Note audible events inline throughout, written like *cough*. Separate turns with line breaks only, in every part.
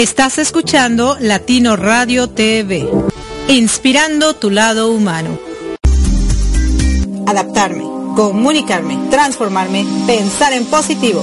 Estás escuchando Latino Radio TV, inspirando tu lado humano. Adaptarme, comunicarme, transformarme, pensar en positivo.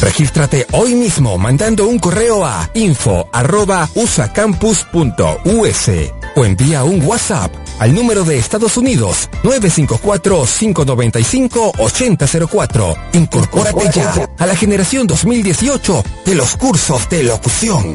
Regístrate hoy mismo mandando un correo a info@usacampus.us o envía un WhatsApp al número de Estados Unidos 954-595-8004. Incorpórate ya a la generación 2018 de los cursos de locución.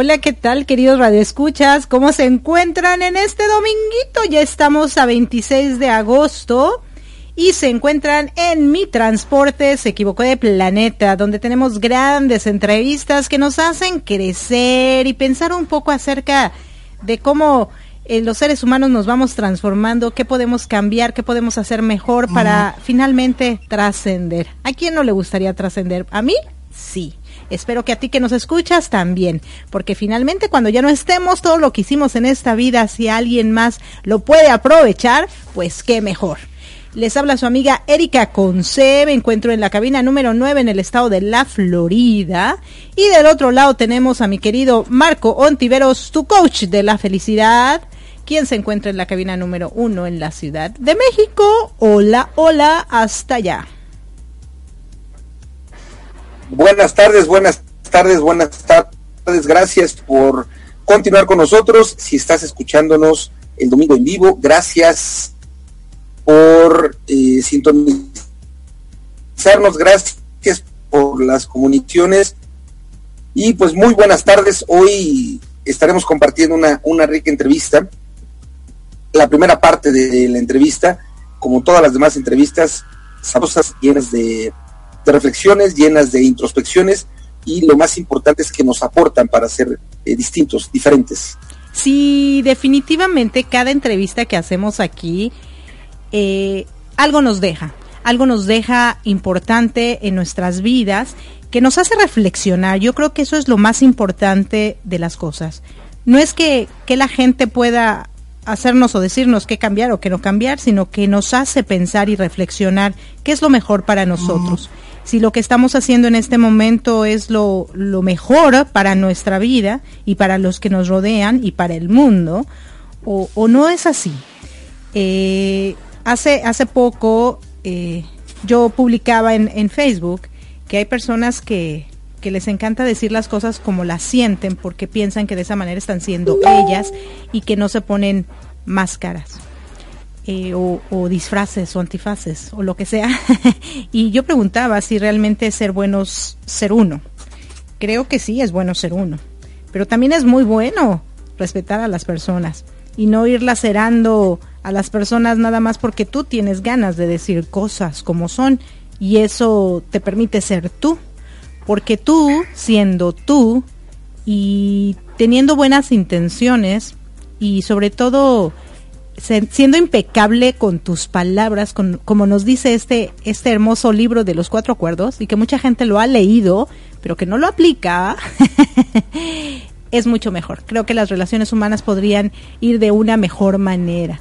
Hola, ¿qué tal, queridos radioescuchas? ¿Cómo se encuentran en este dominguito? Ya estamos a 26 de agosto y se encuentran en Mi Transporte se equivocó de planeta, donde tenemos grandes entrevistas que nos hacen crecer y pensar un poco acerca de cómo eh, los seres humanos nos vamos transformando, qué podemos cambiar, qué podemos hacer mejor para finalmente trascender. ¿A quién no le gustaría trascender? ¿A mí? Sí. Espero que a ti que nos escuchas también, porque finalmente cuando ya no estemos, todo lo que hicimos en esta vida, si alguien más lo puede aprovechar, pues qué mejor. Les habla su amiga Erika Conce, me encuentro en la cabina número 9 en el estado de la Florida. Y del otro lado tenemos a mi querido Marco Ontiveros, tu coach de la felicidad, quien se encuentra en la cabina número 1 en la Ciudad de México. Hola, hola, hasta allá.
Buenas tardes, buenas tardes, buenas tardes. Gracias por continuar con nosotros. Si estás escuchándonos el domingo en vivo, gracias por eh, sintonizarnos, gracias por las comunicaciones. Y pues muy buenas tardes. Hoy estaremos compartiendo una, una rica entrevista. La primera parte de la entrevista, como todas las demás entrevistas, sabrosas, llenas de de reflexiones, llenas de introspecciones y lo más importante es que nos aportan para ser eh, distintos, diferentes.
Sí, definitivamente cada entrevista que hacemos aquí eh, algo nos deja. algo nos deja importante en nuestras vidas, que nos hace reflexionar. Yo creo que eso es lo más importante de las cosas. No es que, que la gente pueda hacernos o decirnos qué cambiar o qué no cambiar, sino que nos hace pensar y reflexionar qué es lo mejor para nosotros. Si lo que estamos haciendo en este momento es lo, lo mejor para nuestra vida y para los que nos rodean y para el mundo, o, o no es así. Eh, hace, hace poco eh, yo publicaba en, en Facebook que hay personas que, que les encanta decir las cosas como las sienten porque piensan que de esa manera están siendo ellas y que no se ponen máscaras eh, o, disfraces o antifaces o lo que sea. *laughs* y yo preguntaba si realmente es ser bueno ser uno. Creo que sí es bueno ser uno, pero también es muy bueno respetar a las personas y no ir lacerando a las personas nada más porque tú tienes ganas de decir cosas como son y eso te permite ser tú porque tú, siendo tú y teniendo buenas intenciones y sobre todo siendo impecable con tus palabras, con, como nos dice este, este hermoso libro de los cuatro acuerdos y que mucha gente lo ha leído, pero que no lo aplica, *laughs* es mucho mejor. Creo que las relaciones humanas podrían ir de una mejor manera.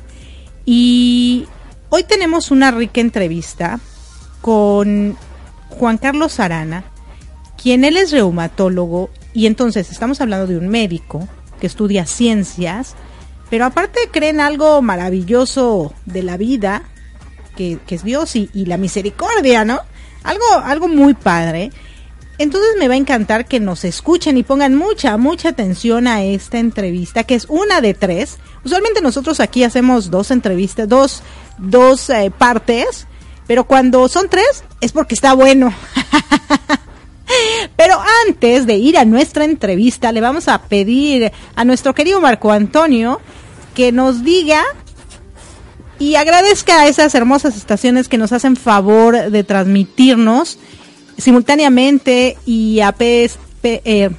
Y hoy tenemos una rica entrevista con Juan Carlos Arana, quien él es reumatólogo y entonces estamos hablando de un médico que estudia ciencias, pero aparte creen algo maravilloso de la vida, que, es Dios y, la misericordia, ¿no? Algo, algo muy padre. Entonces me va a encantar que nos escuchen y pongan mucha, mucha atención a esta entrevista, que es una de tres. Usualmente nosotros aquí hacemos dos entrevistas, dos, dos eh, partes, pero cuando son tres es porque está bueno. *laughs* Pero antes de ir a nuestra entrevista, le vamos a pedir a nuestro querido Marco Antonio que nos diga y agradezca a esas hermosas estaciones que nos hacen favor de transmitirnos simultáneamente y a PS, eh,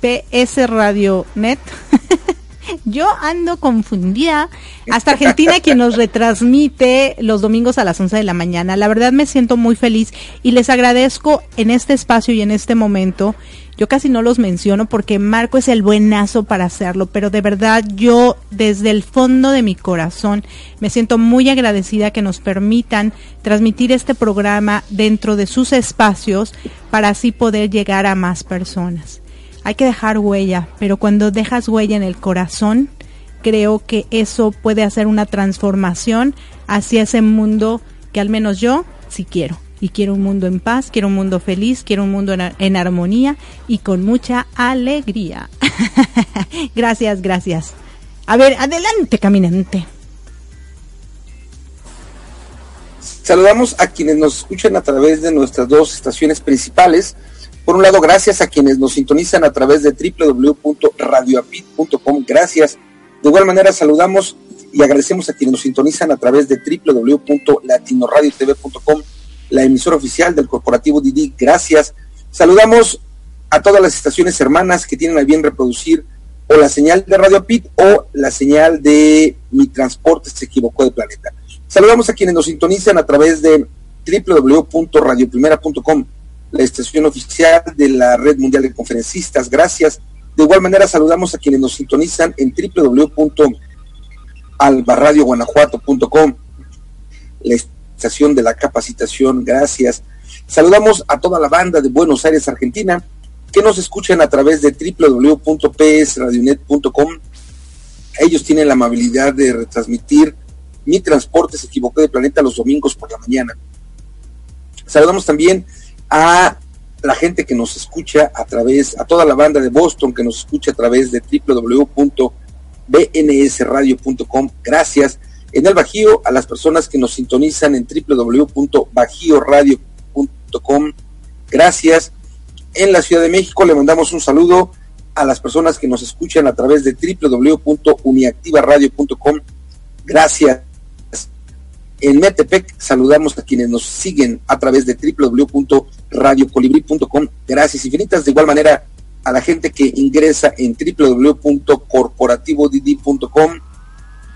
PS Radio Net. *laughs* Yo ando confundida. Hasta Argentina, quien nos retransmite los domingos a las 11 de la mañana. La verdad me siento muy feliz y les agradezco en este espacio y en este momento. Yo casi no los menciono porque Marco es el buenazo para hacerlo, pero de verdad yo desde el fondo de mi corazón me siento muy agradecida que nos permitan transmitir este programa dentro de sus espacios para así poder llegar a más personas hay que dejar huella, pero cuando dejas huella en el corazón, creo que eso puede hacer una transformación hacia ese mundo que al menos yo sí quiero. Y quiero un mundo en paz, quiero un mundo feliz, quiero un mundo en, en armonía y con mucha alegría. *laughs* gracias, gracias. A ver, adelante, caminante.
Saludamos a quienes nos escuchan a través de nuestras dos estaciones principales, por un lado, gracias a quienes nos sintonizan a través de www.radioapit.com. Gracias. De igual manera, saludamos y agradecemos a quienes nos sintonizan a través de www.latinoradiotv.com, la emisora oficial del corporativo Didi. Gracias. Saludamos a todas las estaciones hermanas que tienen a bien reproducir o la señal de Radio Pit o la señal de Mi Transporte se equivocó de planeta. Saludamos a quienes nos sintonizan a través de www.radioprimera.com la estación oficial de la Red Mundial de Conferencistas. Gracias. De igual manera saludamos a quienes nos sintonizan en www.albarradioguanajuato.com, la estación de la capacitación. Gracias. Saludamos a toda la banda de Buenos Aires, Argentina, que nos escuchan a través de www.psradionet.com. Ellos tienen la amabilidad de retransmitir Mi Transporte se equivocó de planeta los domingos por la mañana. Saludamos también la gente que nos escucha a través, a toda la banda de Boston que nos escucha a través de www.bnsradio.com. Gracias. En el Bajío, a las personas que nos sintonizan en www.bajioradio.com. Gracias. En la Ciudad de México le mandamos un saludo a las personas que nos escuchan a través de www.uniactivaradio.com. Gracias. En Metepec saludamos a quienes nos siguen a través de www.radiocolibri.com. Gracias infinitas. De igual manera a la gente que ingresa en www.corporativodidi.com.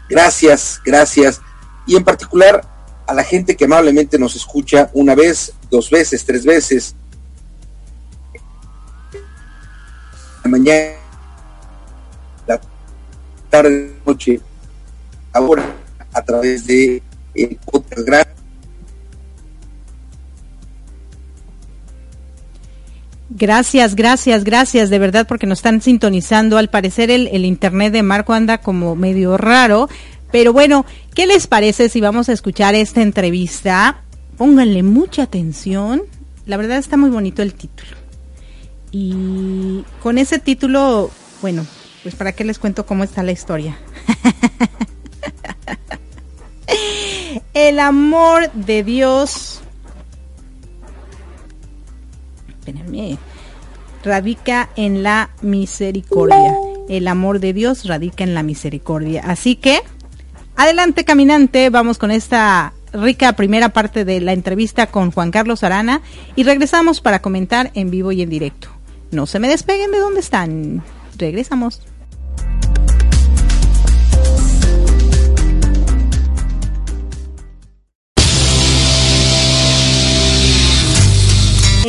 Gracias, gracias. Y en particular a la gente que amablemente nos escucha una vez, dos veces, tres veces. La mañana, la tarde, noche, ahora a través de
Gracias, gracias, gracias, de verdad, porque nos están sintonizando. Al parecer el, el, internet de Marco anda como medio raro. Pero bueno, ¿qué les parece si vamos a escuchar esta entrevista? Pónganle mucha atención. La verdad está muy bonito el título. Y con ese título, bueno, pues para qué les cuento cómo está la historia. *laughs* el amor de Dios radica en la misericordia. El amor de Dios radica en la misericordia. Así que, adelante caminante, vamos con esta rica primera parte de la entrevista con Juan Carlos Arana y regresamos para comentar en vivo y en directo. No se me despeguen de donde están. Regresamos.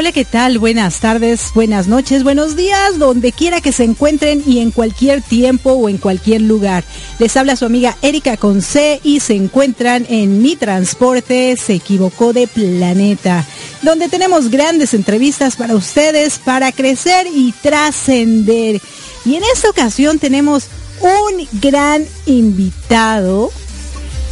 Hola, ¿qué tal? Buenas tardes, buenas noches, buenos días, donde quiera que se encuentren y en cualquier tiempo o en cualquier lugar. Les habla su amiga Erika Conce y se encuentran en Mi Transporte se equivocó de planeta, donde tenemos grandes entrevistas para ustedes para crecer y trascender. Y en esta ocasión tenemos un gran invitado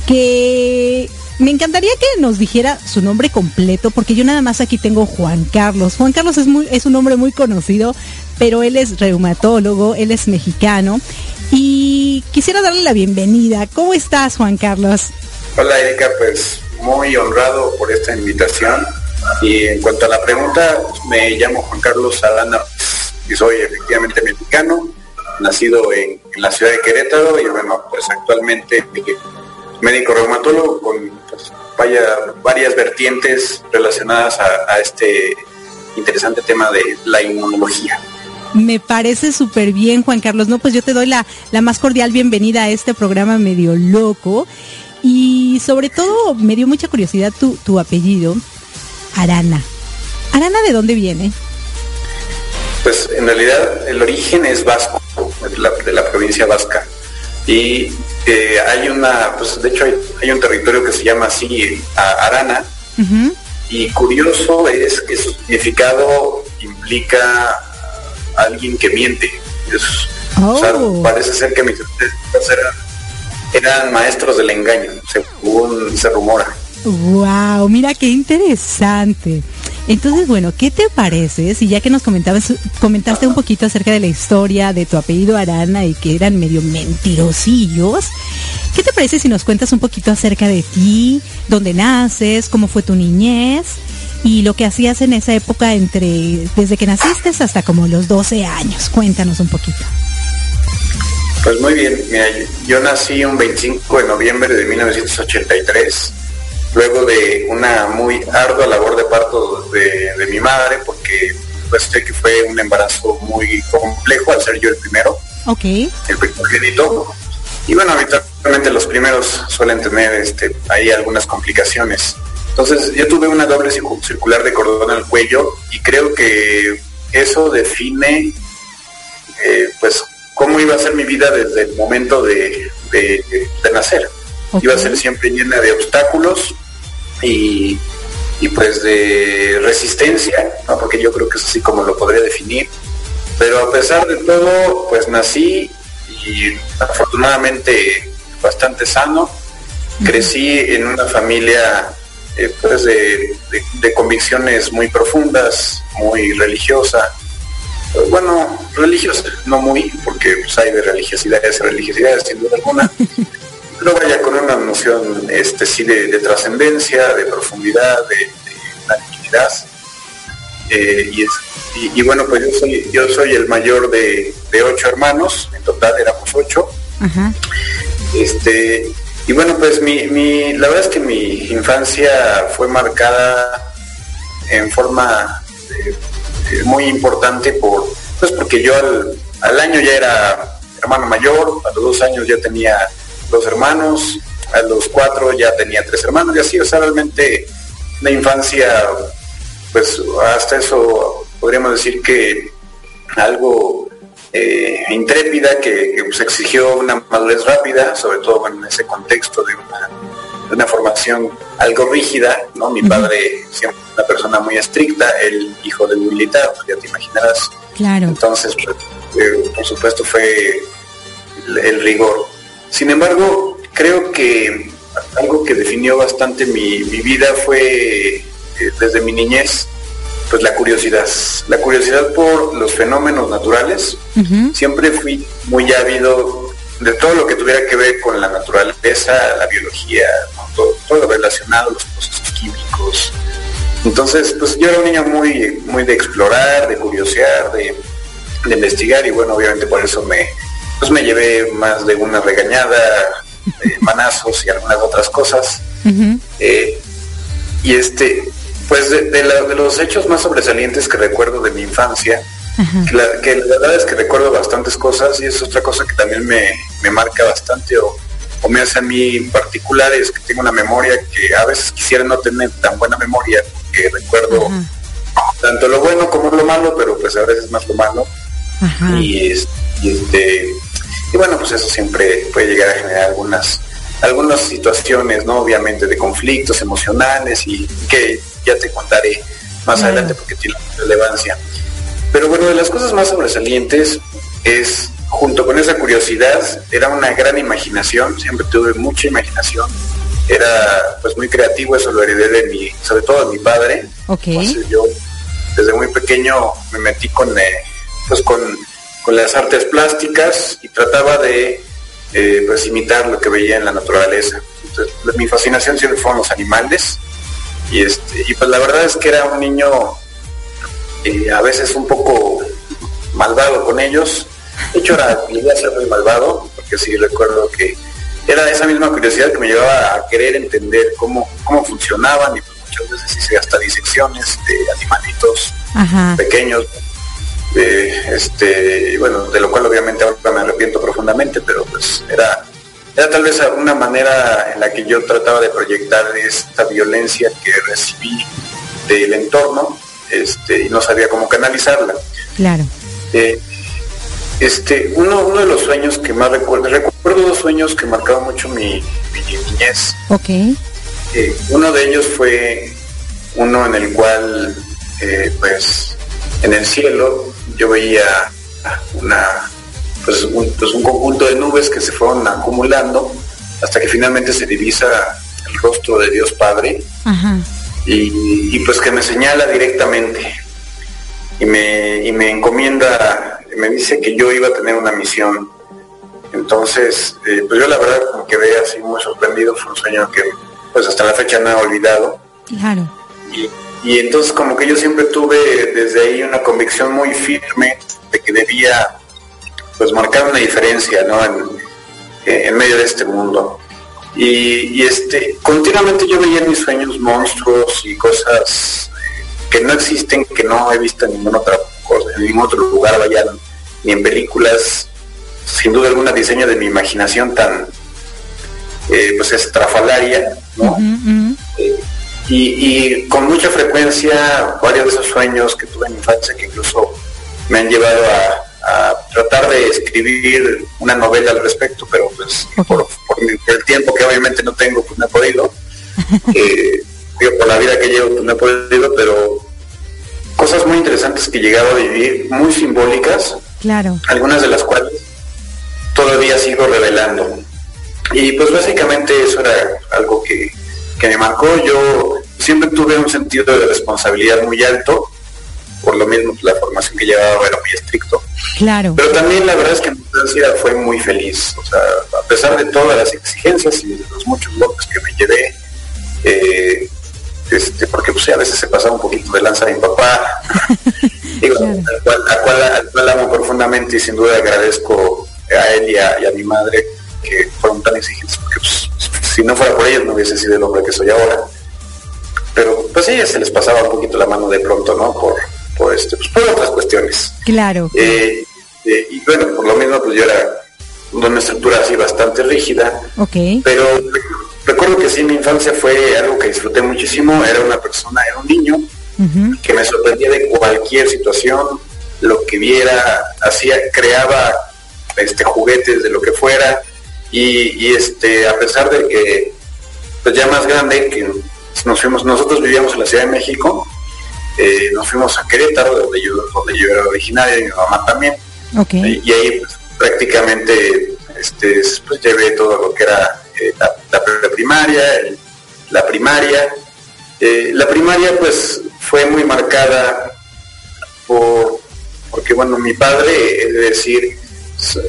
que me encantaría que nos dijera su nombre completo, porque yo nada más aquí tengo Juan Carlos. Juan Carlos es, es un hombre muy conocido, pero él es reumatólogo, él es mexicano. Y quisiera darle la bienvenida. ¿Cómo estás, Juan Carlos?
Hola, Erika, pues muy honrado por esta invitación. Y en cuanto a la pregunta, me llamo Juan Carlos Arana y soy efectivamente mexicano, nacido en, en la ciudad de Querétaro y bueno, pues actualmente médico reumatólogo con pues, vaya, varias vertientes relacionadas a, este interesante tema de la inmunología.
Me parece súper bien, Juan Carlos. No, pues yo te doy la, la más cordial bienvenida a este programa medio loco. Y sobre todo me dio mucha curiosidad tu, tu apellido, Arana. ¿Arana de dónde viene?
Pues en realidad el origen es vasco, de la, de la provincia vasca. Y hay una, pues de hecho hay, un territorio que se llama así Arana, y curioso es que su significado implica a alguien que miente. Oh. parece ser que mis eran, eran maestros del engaño, según se rumora.
Wow, mira qué interesante. Entonces, bueno, ¿qué te parece si ya que nos comentabas, comentaste un poquito acerca de la historia de tu apellido Arana y que eran medio mentirosillos? ¿Qué te parece si nos cuentas un poquito acerca de ti, dónde naces, cómo fue tu niñez y lo que hacías en esa época entre desde que naciste hasta como los 12 años? Cuéntanos un poquito.
Pues muy bien, mira, yo nací un 25 de noviembre de 1983 luego de una muy ardua labor de parto de, mi madre, porque pues que fue un embarazo muy complejo al ser yo el primero,
okay.
el primogénito. Y bueno, habitualmente los primeros suelen tener este, ahí algunas complicaciones. Entonces yo tuve una doble circular de cordón al cuello y creo que eso define eh, pues cómo iba a ser mi vida desde el momento de, nacer. Iba a ser siempre llena de obstáculos y, pues de resistencia, porque yo creo que es así como lo podría definir. Pero a pesar de todo, pues nací y afortunadamente bastante sano. Crecí en una familia eh, pues de, convicciones muy profundas, muy religiosa. Bueno, religiosa, no muy, porque pues, hay de religiosidades religiosidades, sin duda alguna. *laughs* pero vaya con una noción este sí de, trascendencia, de profundidad, de, de eh, y y, bueno, pues yo soy, yo soy el mayor de, ocho hermanos, en total éramos ocho. Este, y bueno, pues mi, la verdad es que mi infancia fue marcada en forma eh, muy importante por, pues porque yo al, al año ya era hermano mayor, a los dos años ya tenía dos hermanos, a los cuatro ya tenía tres hermanos y así, o sea, realmente una infancia, pues hasta eso podríamos decir que algo eh, intrépida que, pues, exigió una madurez rápida, sobre todo en ese contexto de una, formación algo rígida, ¿no? Mi padre siempre una persona muy estricta, el hijo del militar, pues, ya te imaginarás.
Claro.
Entonces, pues, eh, por supuesto fue el, rigor. Sin embargo, creo que algo que definió bastante mi, vida fue eh, desde mi niñez, pues la curiosidad, la curiosidad por los fenómenos naturales. Siempre fui muy ávido de todo lo que tuviera que ver con la naturaleza, la biología, todo, todo, lo relacionado, los procesos químicos. Entonces, pues yo era un niño muy, muy de explorar, de curiosear, de, de investigar y bueno, obviamente por eso me, pues me llevé más de una regañada, *laughs* manazos y algunas otras cosas. Eh, y este, pues de, los hechos más sobresalientes que recuerdo de mi infancia, que, la, verdad es que recuerdo bastantes cosas y es otra cosa que también me, marca bastante o, me hace a mí particular, es que tengo una memoria que a veces quisiera no tener tan buena memoria, que recuerdo tanto lo bueno como lo malo, pero pues a veces más lo malo. Y, y este y bueno, pues eso siempre puede llegar a generar algunas algunas situaciones, ¿no? Obviamente de conflictos emocionales y que ya te contaré más adelante porque tiene relevancia. Pero bueno, de las cosas más sobresalientes es, junto con esa curiosidad, era una gran imaginación, siempre tuve mucha imaginación, era pues muy creativo, eso lo heredé de mi, sobre todo de mi padre.
Okay.
yo desde muy pequeño me metí con, eh, pues con con las artes plásticas y trataba de eh, pues imitar lo que veía en la naturaleza. Entonces, mi fascinación siempre fueron los animales y este y pues la verdad es que era un niño eh, a veces un poco malvado con ellos. De hecho, era, llegué a ser muy malvado, porque sí recuerdo que era esa misma curiosidad que me llevaba a querer entender cómo, cómo funcionaban y pues muchas veces hice hasta disecciones de animalitos pequeños este bueno de lo cual obviamente ahora me arrepiento profundamente pero pues era era tal vez una manera en la que yo trataba de proyectar esta violencia que recibí del entorno este y no sabía cómo canalizarla.
Claro.
Eh, este uno, uno de los sueños que más recuerdo recuerdo dos sueños que marcaron mucho mi, niñez.
Ok.
Eh, uno de ellos fue uno en el cual eh, pues en el cielo yo veía una, pues un, pues un conjunto de nubes que se fueron acumulando hasta que finalmente se divisa el rostro de Dios Padre Y, pues que me señala directamente y me, y me encomienda, me dice que yo iba a tener una misión. Entonces, eh, pues yo la verdad como quedé así muy sorprendido, fue un sueño que pues hasta la fecha no he olvidado.
Claro.
Y, entonces como que yo siempre tuve desde ahí una convicción muy firme de que debía pues marcar una diferencia ¿no? en, medio de este mundo. Y, este continuamente yo veía en mis sueños monstruos y cosas eh, que no existen, que no he visto en ninguna otra cosa, en ningún otro lugar, vaya, ni en películas, sin duda alguna diseño de mi imaginación tan eh, pues estrafalaria, ¿no? Y, con mucha frecuencia varios de esos sueños que tuve en infancia que incluso me han llevado a, tratar de escribir una novela al respecto, pero pues por, el tiempo que obviamente no tengo, pues no he podido. *laughs* eh, por la vida que llevo, pues no he podido, pero cosas muy interesantes que he llegado a vivir, muy simbólicas,
claro.
algunas de las cuales todavía sigo revelando. Y pues básicamente eso era algo que, que me marcó. Yo siempre tuve un sentido de responsabilidad muy alto, por lo mismo la formación que llevaba era muy estricto.
Claro.
Pero también la verdad es que mi infancia fue muy feliz. O sea, a pesar de todas las exigencias y de los muchos golpes que me llevé, eh, este, porque pues, a veces se pasaba un poquito de lanza a mi papá. *laughs* al, cual, amo profundamente y sin duda agradezco a él y a, mi madre que fueron tan exigentes, porque pues, si no fuera por ellos no hubiese sido el hombre que soy ahora. Pero pues a ellas se les pasaba un poquito la mano de pronto, ¿no? Por, por, este, pues, por otras cuestiones.
Claro.
Eh, eh, y bueno, por lo mismo pues yo era una estructura así bastante rígida.
Ok.
Pero recuerdo que sí, mi infancia fue algo que disfruté muchísimo. Era una persona, era un niño que me sorprendía de cualquier situación, lo que viera, hacía, creaba este juguetes de lo que fuera y, este a pesar de que pues ya más grande que nos fuimos nosotros vivíamos en la Ciudad de México eh, nos fuimos a Querétaro donde yo donde yo era originaria y mi mamá también. Y, ahí pues, prácticamente este pues llevé todo lo que era eh, la, la, primaria la primaria. Eh, la primaria pues fue muy marcada por, porque bueno, mi padre, es decir,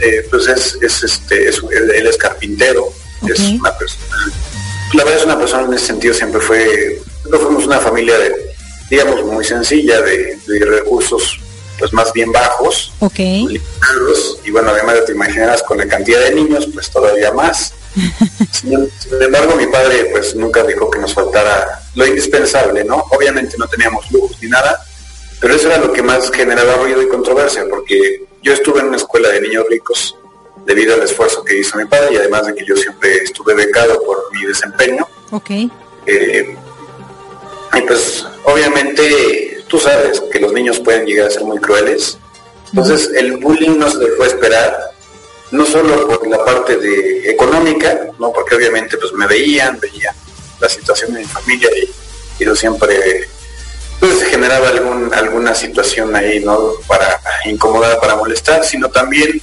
eh, pues es, este, él, es carpintero, es una persona, la verdad es una persona en ese sentido siempre fue, no fuimos una familia de, digamos, muy sencilla, de, recursos pues más bien bajos,
okay.
y bueno, además de te imaginarás con la cantidad de niños, pues todavía más. *laughs* Sin, embargo, mi padre pues nunca dijo que nos faltara lo indispensable, ¿no? Obviamente no teníamos lujos ni nada, pero eso era lo que más generaba ruido y controversia, porque yo estuve en una escuela de niños ricos debido al esfuerzo que hizo mi padre y además de que yo siempre estuve becado por mi desempeño.
Ok.
Eh, y pues obviamente tú sabes que los niños pueden llegar a ser muy crueles. Entonces el bullying no se dejó esperar no solo por la parte de económica, no porque obviamente pues me veían, veían la situación de mi familia y, yo siempre pues generaba algún, alguna situación ahí, ¿no? Para incomodar, para molestar, sino también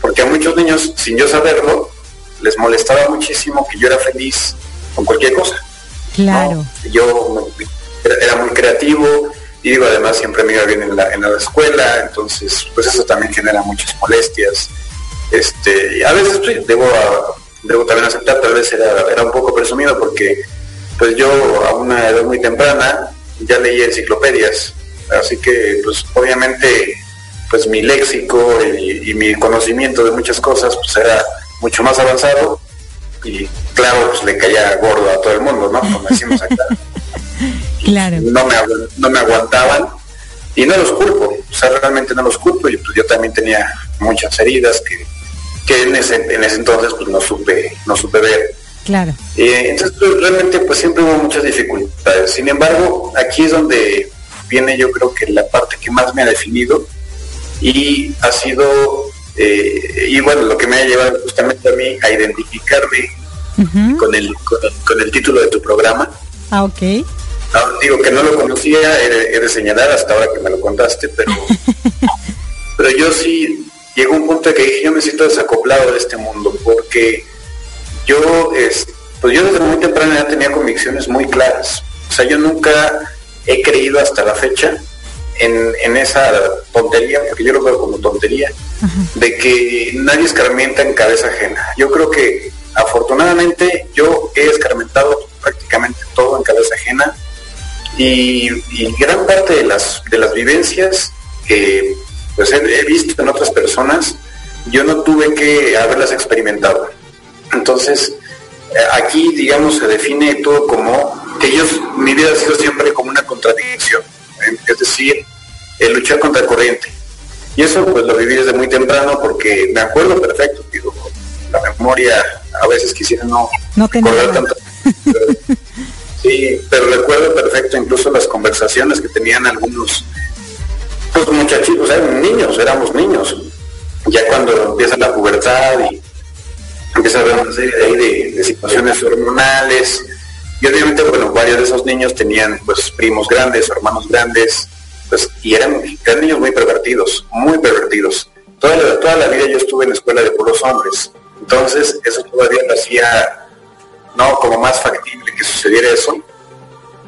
porque a muchos niños, sin yo saberlo, les molestaba muchísimo que yo era feliz con cualquier cosa.
Claro.
Yo era, muy creativo y digo, además siempre me iba bien en la, en la escuela, entonces pues eso también genera muchas molestias. Este, a veces pues, debo, debo también aceptar, tal vez era, era un poco presumido porque pues yo a una edad muy temprana ya leía enciclopedias, así que pues obviamente pues mi léxico y, mi conocimiento de muchas cosas pues era mucho más avanzado y claro pues le caía gordo a todo el mundo, ¿no? Como decimos acá. *laughs*
claro.
No me, no me aguantaban y no los culpo, o sea, realmente no los culpo y pues yo también tenía muchas heridas que que en ese, en ese entonces pues no supe, no supe ver.
Claro.
Eh, entonces pues, realmente pues siempre hubo muchas dificultades. Sin embargo, aquí es donde viene yo creo que la parte que más me ha definido y ha sido, eh, y bueno, lo que me ha llevado justamente a mí a identificarme con, el, con, el, título de tu programa.
Ah, ok.
digo que no lo conocía, he de, señalar hasta ahora que me lo contaste, pero, *laughs* pero yo sí llegó un punto de que dije, yo me siento desacoplado de este mundo, porque yo, es, pues yo desde muy temprana ya tenía convicciones muy claras. O sea, yo nunca he creído hasta la fecha en, esa tontería, porque yo lo veo como tontería, de que nadie escarmienta en cabeza ajena. Yo creo que afortunadamente yo he escarmentado prácticamente todo en cabeza ajena y, gran parte de las, de las vivencias que pues he, visto en otras personas, yo no tuve que haberlas experimentado. Entonces, eh, aquí, digamos, se define todo como que ellos, mi vida ha sido siempre como una contradicción, ¿eh? es decir, el luchar contra el corriente. Y eso pues lo viví desde muy temprano porque me acuerdo perfecto, digo, la memoria a veces quisiera no,
no
tanto. sí, pero recuerdo perfecto incluso las conversaciones que tenían algunos pues muchachitos, eran niños, éramos niños. Ya cuando empieza la pubertad y empieza a haber una serie de, situaciones hormonales, y obviamente, bueno, varios de esos niños tenían pues primos grandes, hermanos grandes, pues, y eran, eran niños muy pervertidos, muy pervertidos. Toda la, toda la vida yo estuve en la escuela de puros hombres, entonces eso todavía lo hacía, no, como más factible que sucediera eso.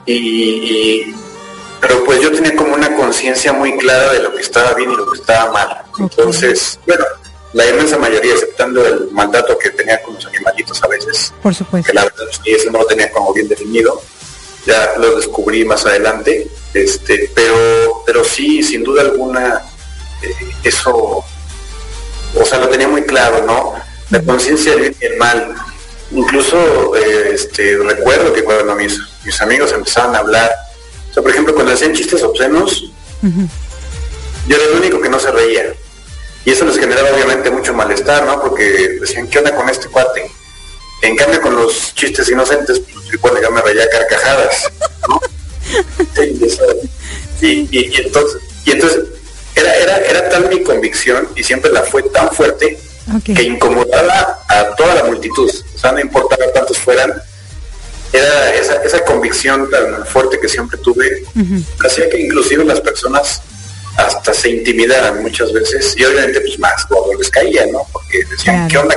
y, pero pues yo tenía como una conciencia muy clara de lo que estaba bien y lo que estaba mal. Entonces, bueno, la inmensa mayoría, aceptando el mandato que tenía con los animalitos a veces,
por supuesto,
que la verdad es que eso no lo tenía como bien definido, ya lo descubrí más adelante, Este, pero, pero sí, sin duda alguna, eh, eso, o sea, lo tenía muy claro, ¿no? La conciencia del bien y el mal. Incluso eh, este, recuerdo que cuando mis, mis amigos empezaban a hablar, o sea, por ejemplo, cuando hacían chistes obscenos, yo era el único que no se reía. Y eso les generaba obviamente mucho malestar, ¿no? Porque decían, ¿qué onda con este cuate? En cambio, con los chistes inocentes, pues igual ya me reía carcajadas, ¿no? *laughs* y, entonces, y entonces era, era, era tal mi convicción y siempre la fue tan fuerte que incomodaba a toda la multitud. O sea, no importaba cuántos fueran, era esa, esa convicción tan fuerte que siempre tuve, hacía que inclusive las personas hasta se intimidaran muchas veces y obviamente pues más cuando les caía, ¿no? Porque decían, ¿qué onda?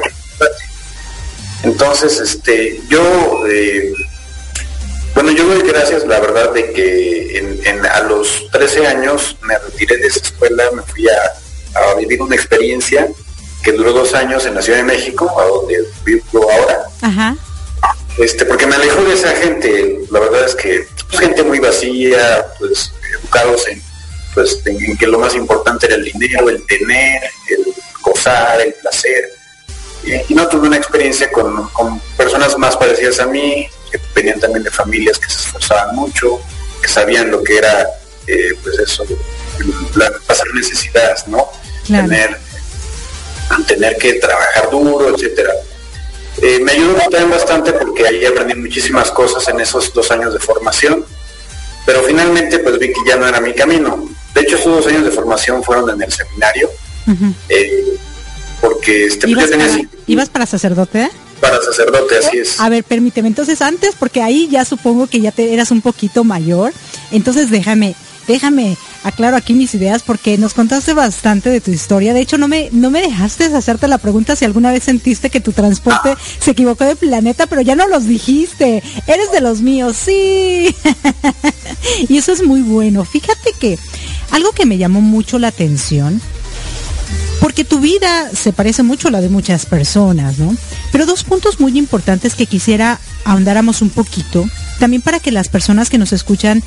Entonces, este, yo, eh, bueno, yo doy gracias, la verdad, de que en, a los 13 años me retiré de esa escuela, me fui a, vivir una experiencia que duró dos años en la Ciudad de México, a donde vivo ahora. Ajá. Este, porque me alejó de esa gente, la verdad es que pues, gente muy vacía, pues educados en, pues, en que lo más importante era el dinero, el tener, el gozar, el placer y, no tuve una experiencia con, personas más parecidas a mí, que venían también de familias que se esforzaban mucho, que sabían lo que era, eh, pues eso, pasar necesidades, ¿no? Tener, tener que trabajar duro, etcétera. Eh, me ayudó también bastante porque ahí aprendí muchísimas cosas en esos dos años de formación, pero finalmente pues vi que ya no era mi camino. De hecho, esos dos años de formación fueron en el seminario porque este,
¿Ibas, para, para sacerdote?
Para sacerdote, así es.
A ver, permíteme, entonces antes, porque ahí ya supongo que ya te eras un poquito mayor, entonces déjame, déjame aclaro aquí mis ideas porque nos contaste bastante de tu historia. De hecho, no me, no me dejaste hacerte la pregunta si alguna vez sentiste que tu transporte se equivocó de planeta, pero ya no los dijiste. Eres de los míos, sí. *laughs* y eso es muy bueno. Fíjate que algo que me llamó mucho la atención porque tu vida se parece mucho a la de muchas personas, ¿no? Pero dos puntos muy importantes que quisiera ahondáramos un poquito, también para que las personas que nos escuchan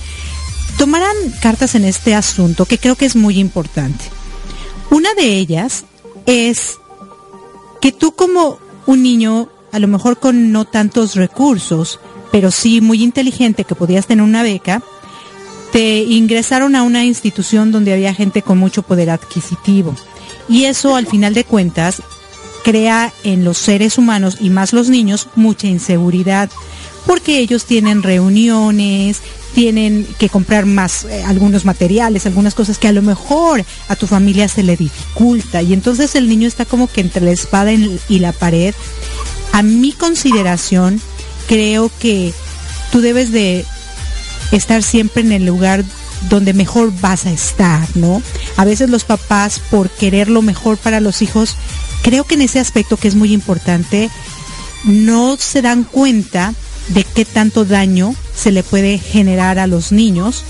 tomaran cartas en este asunto, que creo que es muy importante. Una de ellas es que tú como un niño, a lo mejor con no tantos recursos, pero sí muy inteligente, que podías tener una beca, te ingresaron a una institución donde había gente con mucho poder adquisitivo. Y eso al final de cuentas crea en los seres humanos y más los niños mucha inseguridad porque ellos tienen reuniones, tienen que comprar más eh, algunos materiales, algunas cosas que a lo mejor a tu familia se le dificulta y entonces el niño está como que entre la espada y la pared. A mi consideración, creo que tú debes de estar siempre en el lugar donde mejor vas a estar, ¿no? A veces los papás, por querer lo mejor para los hijos, creo que en ese aspecto que es muy importante, no se dan cuenta de qué tanto daño se le puede generar a los niños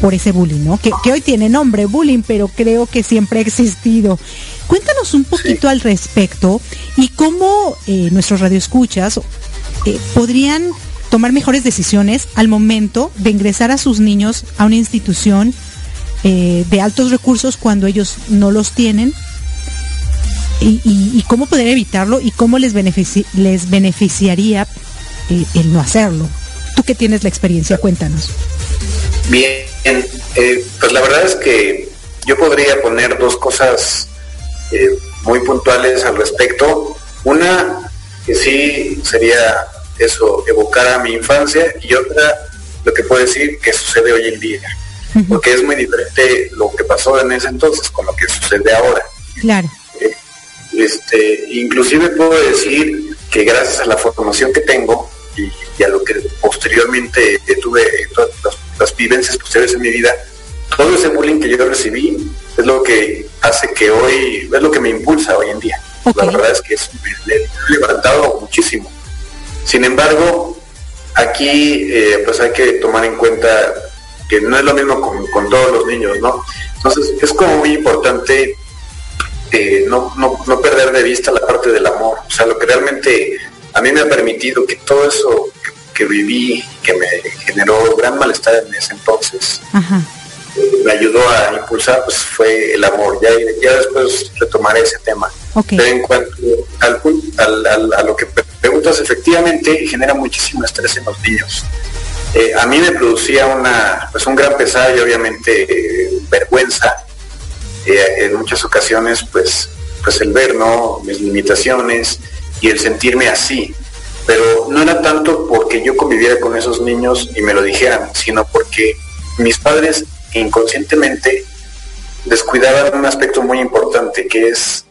por ese bullying, ¿no? Que, hoy tiene nombre, bullying, pero creo que siempre ha existido. Cuéntanos un poquito al respecto y cómo eh, nuestros radioescuchas eh, podrían tomar mejores decisiones al momento de ingresar a sus niños a una institución eh, de altos recursos cuando ellos no los tienen y, cómo poder evitarlo y cómo les, les beneficiaría el no hacerlo. Que tienes la experiencia, cuéntanos.
Bien, eh, pues la verdad es que yo podría poner dos cosas muy puntuales al respecto. Una que sí sería eso evocar a mi infancia y otra lo que puedo decir que sucede hoy en día, porque es muy diferente lo que pasó en ese entonces con lo que sucede ahora.
Claro.
Eh, este, inclusive puedo decir que gracias a la formación que tengo y, a lo que posteriormente tuve todas las, vivencias posteriores en mi vida, todo ese bullying que yo recibí es lo que hace que hoy, es lo que me impulsa hoy en día. La verdad es que es, me, he levantado muchísimo sin embargo, aquí eh, pues hay que tomar en cuenta que no es lo mismo con, todos los niños, ¿no? Entonces es como muy importante eh, no, perder de vista la parte del amor, o sea, lo que realmente a mí me ha permitido que todo eso que viví, que me generó gran malestar en ese entonces, me ayudó a impulsar, pues fue el amor. Ya, ya después retomaré ese tema. Pero en cuanto al, a lo que preguntas, efectivamente genera muchísimo estrés en los niños. Eh, a mí me producía una, pues un gran pesar y obviamente eh, vergüenza. Eh, en muchas ocasiones, pues, pues el ver, ¿no? Mis limitaciones y el sentirme así. Pero no era tanto porque yo conviviera con esos niños y me lo dijeran, sino porque mis padres inconscientemente descuidaban un aspecto muy importante que es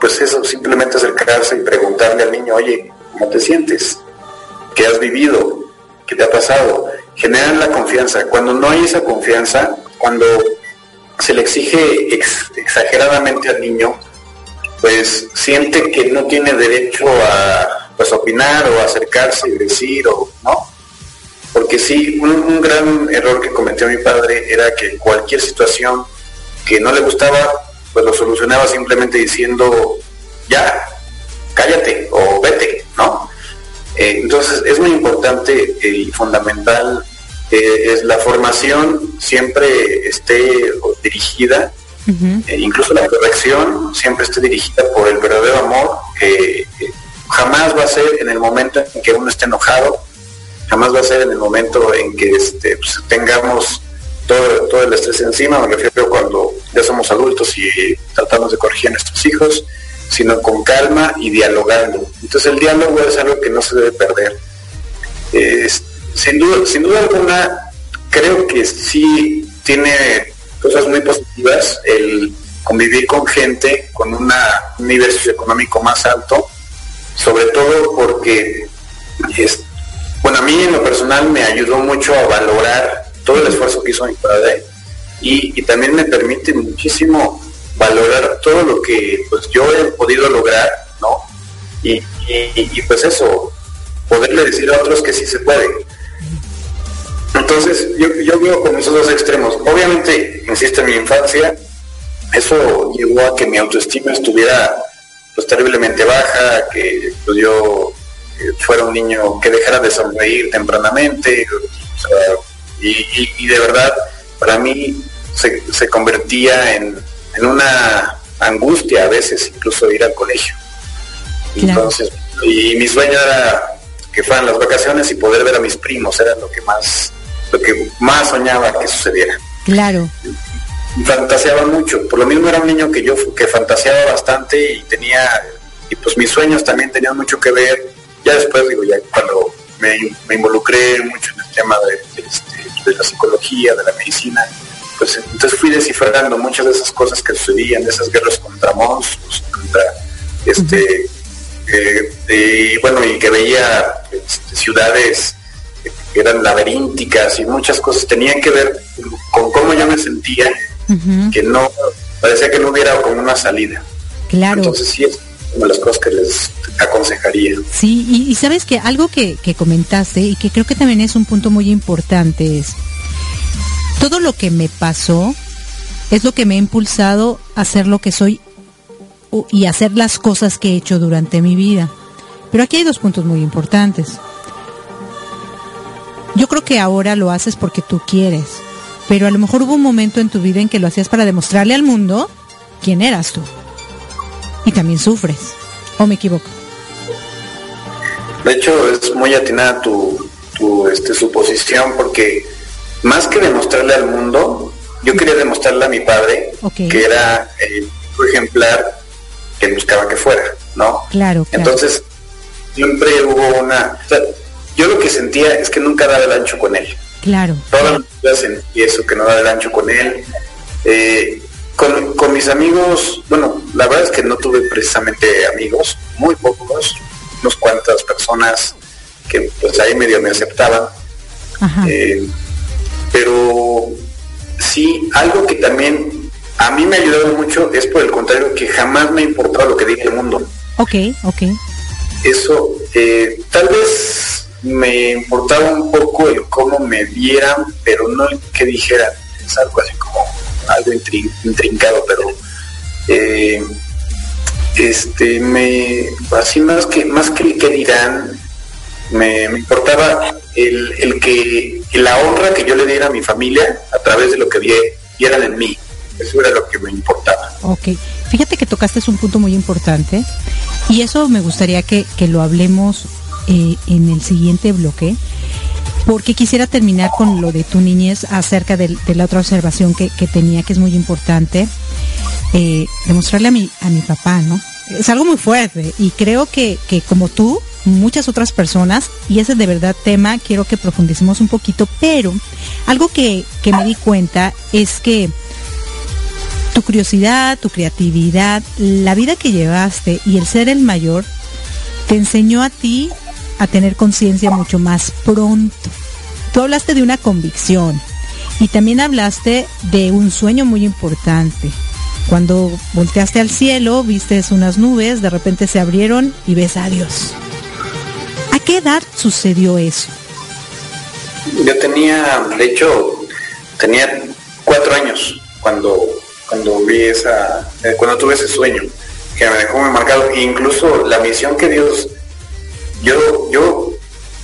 pues eso, simplemente acercarse y preguntarle al niño, oye, ¿cómo te sientes? ¿Qué has vivido? ¿Qué te ha pasado? Generan la confianza. Cuando no hay esa confianza, cuando se le exige exageradamente al niño, pues siente que no tiene derecho a pues, opinar o acercarse y decir o no. Porque sí, un, un gran error que cometió mi padre era que cualquier situación que no le gustaba, pues lo solucionaba simplemente diciendo, ya, cállate o vete, ¿no? Eh, entonces es muy importante y fundamental que es la formación siempre esté dirigida, e incluso la corrección siempre esté dirigida por el verdadero amor, que jamás va a ser en el momento en que uno esté enojado, jamás va a ser en el momento en que este, pues, tengamos todo, el estrés encima, me refiero cuando ya somos adultos y tratamos de corregir a nuestros hijos, sino con calma y dialogando. Entonces el diálogo es algo que no se debe perder. sin, duda, sin duda alguna, creo que sí tiene cosas muy positivas el convivir con gente con un nivel socioeconómico más alto, sobre todo porque, es, bueno, a mí en lo personal me ayudó mucho a valorar todo el esfuerzo que hizo mi padre y, también me permite muchísimo valorar todo lo que pues yo he podido lograr, ¿no? Y, pues eso, poderle decir a otros que sí se puede. Entonces, yo, yo veo con esos dos extremos. Obviamente, insisto, en mi infancia, eso llevó a que mi autoestima estuviera pues terriblemente baja, que yo eh, fuera un niño que dejara de sonreír tempranamente, y, de verdad, para mí se, convertía en, una angustia a veces, incluso ir al colegio. Entonces, y mi sueño era que fueran las vacaciones y poder ver a mis primos, era lo que más, lo que más soñaba que sucediera.
Claro.
Fantaseaba mucho, por lo mismo era un niño que yo que fantaseaba bastante y tenía, y pues mis sueños también tenían mucho que ver. Ya después digo, ya cuando me, involucré mucho en el tema de, este, de la psicología, de la medicina. Pues entonces fui descifrando muchas de esas cosas que sucedían, de esas guerras contra monstruos, contra este eh, y bueno, y que veía este, ciudades que eran laberínticas y muchas cosas tenían que ver con cómo yo me sentía, que no, parecía que no hubiera como una salida.
Claro.
Entonces sí es una de las cosas que les aconsejaría.
Sí, y, sabes que algo que, que, comentaste y que creo que también es un punto muy importante es, todo lo que me pasó es lo que me ha impulsado a ser lo que soy y hacer las cosas que he hecho durante mi vida. Pero aquí hay dos puntos muy importantes. Yo creo que ahora lo haces porque tú quieres, pero a lo mejor hubo un momento en tu vida en que lo hacías para demostrarle al mundo quién eras tú. Y también sufres. ¿O me equivoco?
De hecho, es muy atinada tu, tu este, suposición porque más que demostrarle al mundo, yo quería demostrarle a mi padre que era el ejemplar que buscaba que fuera, ¿no?
Claro,
Entonces, siempre hubo una... yo lo que sentía es que nunca daba el ancho con él.
Claro.
Todas las sentí eso, que no daba el ancho con él. Eh, con, con, mis amigos, bueno, la verdad es que no tuve precisamente amigos, muy pocos, unas cuantas personas que pues ahí medio me aceptaban. Eh, pero sí, algo que también a mí me ha ayudado mucho es por el contrario que jamás me ha importado lo que diga el mundo.
Ok, ok.
Eso, eh, tal vez me importaba un poco el cómo me vieran, pero no el que dijeran. Es algo así como algo intrincado, pero eh, este me así más que más que, que dirán me, importaba el, el, que la honra que yo le diera a mi familia a través de lo que vieran en mí. Eso era lo que me importaba.
Ok, fíjate que tocaste un punto muy importante y eso me gustaría que, lo hablemos eh, en el siguiente bloque porque quisiera terminar con lo de tu niñez acerca de, la otra observación que, tenía, que es muy importante, eh, demostrarle a mi, a mi papá, ¿no? Es algo muy fuerte y creo que, que como tú, muchas otras personas, y ese de verdad tema quiero que profundicemos un poquito, pero algo que, que me di cuenta es que tu curiosidad, tu creatividad, la vida que llevaste y el ser el mayor, te enseñó a ti a tener conciencia mucho más pronto. Tú hablaste de una convicción y también hablaste de un sueño muy importante. Cuando volteaste al cielo, viste unas nubes, de repente se abrieron y ves a Dios. ¿A qué edad sucedió eso?
Yo tenía, de hecho, tenía cuatro años cuando, cuando vi esa, eh, cuando tuve ese sueño que me dejó muy marcado. Incluso la misión que Dios, yo, yo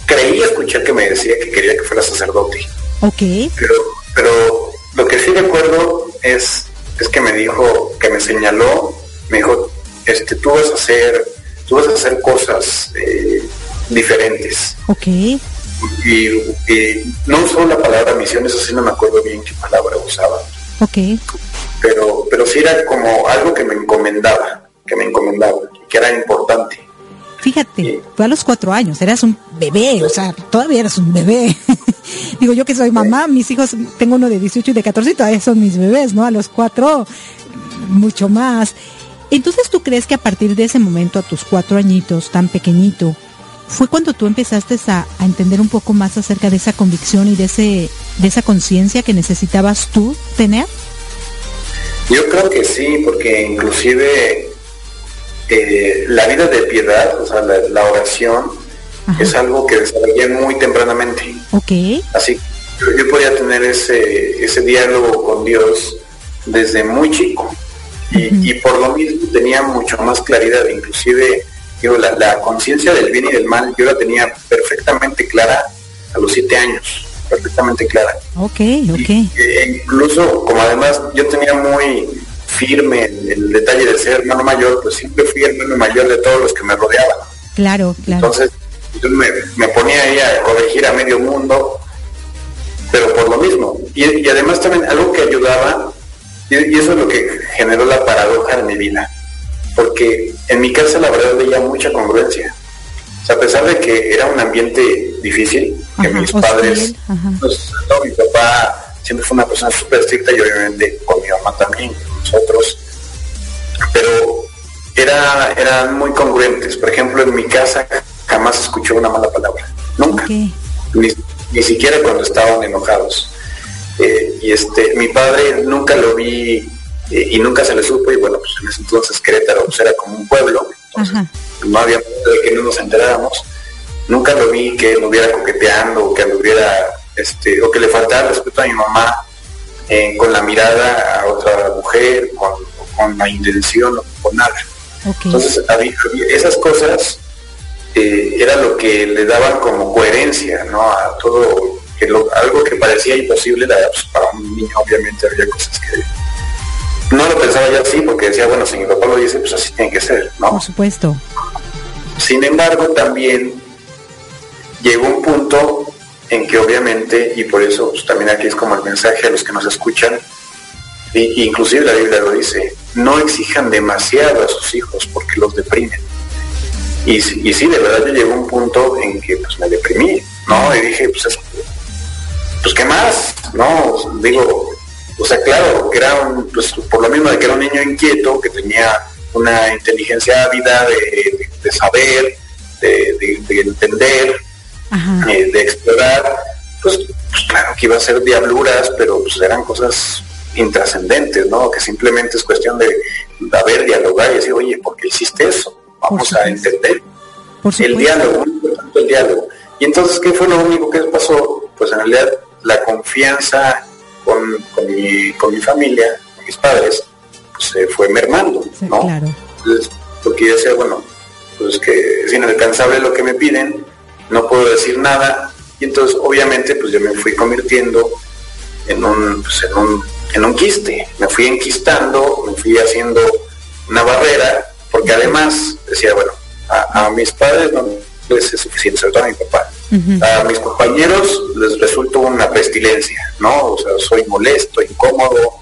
creí escuchar que me decía que quería que fuera sacerdote.
Ok.
Pero, pero lo que sí recuerdo es, es que me dijo, que me señaló, me dijo, este, tú vas a hacer, tú vas a hacer cosas eh, diferentes.
Ok.
Y, no usó la palabra misión, eso sí no me acuerdo bien qué palabra usaba.
Ok.
Pero, pero sí era como algo que me encomendaba, que me encomendaba, que era importante.
Fíjate, fue a los cuatro años, eras un bebé, o sea, todavía eras un bebé. *laughs* Digo, yo que soy mamá, mis hijos, tengo uno de 18 y de 14 y todavía son mis bebés, ¿no? A los cuatro, mucho más. Entonces, ¿tú crees que a partir de ese momento, a tus cuatro añitos, tan pequeñito, fue cuando tú empezaste a, entender un poco más acerca de esa convicción y de ese de esa conciencia que necesitabas tú tener?
Yo creo que sí, porque inclusive eh, la vida de piedad, o sea, la, oración, es algo que desarrollé muy tempranamente.
Ok.
Así yo, yo podía tener ese, ese diálogo con Dios desde muy chico. Y, y por lo mismo tenía mucho más claridad, inclusive la, conciencia del bien y del mal yo la tenía perfectamente clara a los siete años, perfectamente clara.
Ok, ok.
E incluso, como además yo tenía muy firme el, detalle de ser hermano mayor, pues siempre fui hermano mayor de todos los que me rodeaban.
Claro, claro.
Entonces, yo me, ponía ahí a corregir a medio mundo, pero por lo mismo. Y, además también algo que ayudaba, y, eso es lo que generó la paradoja de mi vida porque en mi casa la verdad veía mucha congruencia. O sea, a pesar de que era un ambiente difícil, que mis padres, pues, mi papá siempre fue una persona súper estricta y obviamente con mi mamá también, nosotros, pero era, eran muy congruentes. Por ejemplo, en mi casa jamás escuchó una mala palabra, nunca, ni, siquiera cuando estaban enojados. Eh, y este, mi padre nunca lo vi eh, y nunca se le supo y bueno, pues en ese entonces Querétaro pues, era como un pueblo, no había de que no nos enteráramos. Nunca lo vi que hubiera coqueteando o que hubiera este, o que le faltara respeto a mi mamá eh, con la mirada a otra mujer, con, con la intención o con nada. Entonces, esas cosas eh, era lo que le daban como coherencia ¿no? a todo, que algo que parecía imposible, pues, para un niño obviamente había cosas que no lo pensaba ya así porque decía, bueno, si mi papá lo dice, pues así tiene que ser, ¿no?
Por supuesto.
Sin embargo, también llegó un punto en que obviamente, y por eso pues, también aquí es como el mensaje a los que nos escuchan, e inclusive la Biblia lo dice, no exijan demasiado a sus hijos porque los deprimen. Y, y sí, de verdad yo llegó un punto en que pues me deprimí, ¿no? Y dije, pues, pues ¿qué más? No, digo, o sea, claro, que era un, pues, por lo mismo de que era un niño inquieto, que tenía una inteligencia ávida de, saber, de, entender, eh, de explorar, pues, pues, claro que iba a ser diabluras, pero pues eran cosas intrascendentes, ¿no? Que simplemente es cuestión de, de haber, dialogar y decir, oye, ¿por qué hiciste eso? Vamos a entender. el diálogo, el diálogo. Y entonces, ¿qué fue lo único que pasó? Pues en realidad la confianza con, con, mi, con mi familia, con mis padres, pues se fue mermando, ¿no?
Claro.
porque yo decía, bueno, pues que es inalcanzable lo que me piden, no puedo decir nada. Y entonces obviamente pues yo me fui convirtiendo en un, pues, en un, en un quiste, me fui enquistando, me fui haciendo una barrera, porque además decía, bueno, a, mis padres no les es suficiente, sobre todo a mi papá. A mis compañeros les resulta una pestilencia, ¿no? O sea, soy molesto, incómodo,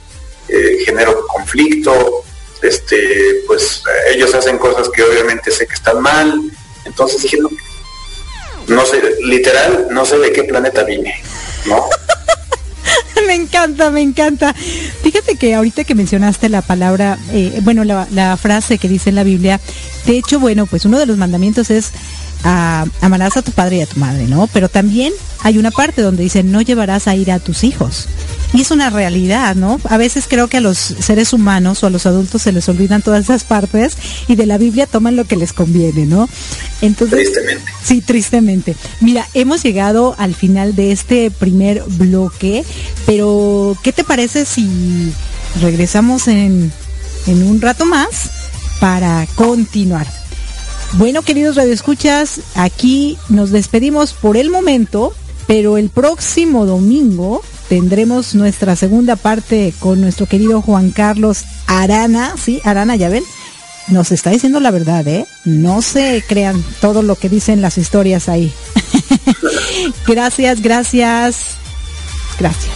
eh, genero conflicto, este, pues ellos hacen cosas que obviamente sé que están mal, entonces dije, no, no sé, literal, no sé de qué planeta vine, ¿no? *laughs*
me encanta, me encanta. Fíjate que ahorita que mencionaste la palabra, eh, bueno, la, frase que dice en la Biblia, de hecho, bueno, pues uno de los mandamientos es a, amarás a tu padre y a tu madre, ¿no? Pero también hay una parte donde dice, no llevarás a ir a tus hijos. Y es una realidad, ¿no? A veces creo que a los seres humanos o a los adultos se les olvidan todas esas partes y de la Biblia toman lo que les conviene, ¿no?
Entonces, tristemente.
Sí, tristemente. Mira, hemos llegado al final de este primer bloque, pero ¿qué te parece si regresamos en, en un rato más para continuar? Bueno, queridos radioescuchas, aquí nos despedimos por el momento, pero el próximo domingo tendremos nuestra segunda parte con nuestro querido Juan Carlos Arana, ¿sí? Arana, ya ven, nos está diciendo la verdad, ¿eh? No se crean todo lo que dicen las historias ahí. *laughs* gracias, gracias, gracias.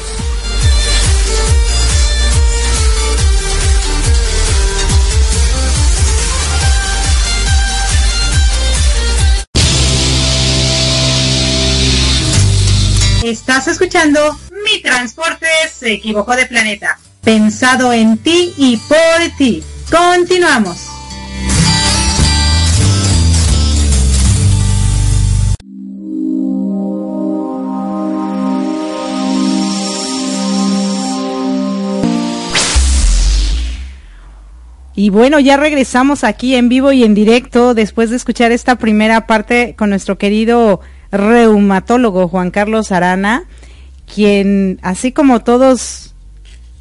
Estás escuchando Mi Transporte se equivocó de planeta. Pensado en ti y por ti. Continuamos. Y bueno, ya regresamos aquí en vivo y en directo después de escuchar esta primera parte con nuestro querido reumatólogo Juan Carlos Arana, quien, así como todos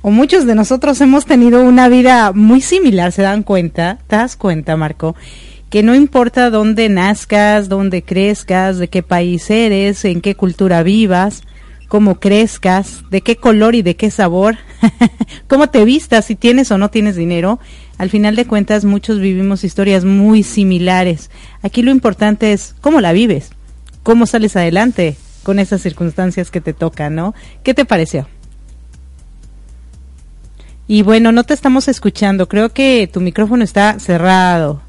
o muchos de nosotros hemos tenido una vida muy similar, ¿se dan cuenta? ¿Te das cuenta, Marco? Que no importa dónde nazcas, dónde crezcas, de qué país eres, en qué cultura vivas, cómo crezcas, de qué color y de qué sabor, *laughs* cómo te vistas, si tienes o no tienes dinero, al final de cuentas muchos vivimos historias muy similares. Aquí lo importante es cómo la vives cómo sales adelante con esas circunstancias que te tocan, ¿no? ¿Qué te pareció? Y bueno, no te estamos escuchando, creo que tu micrófono está cerrado.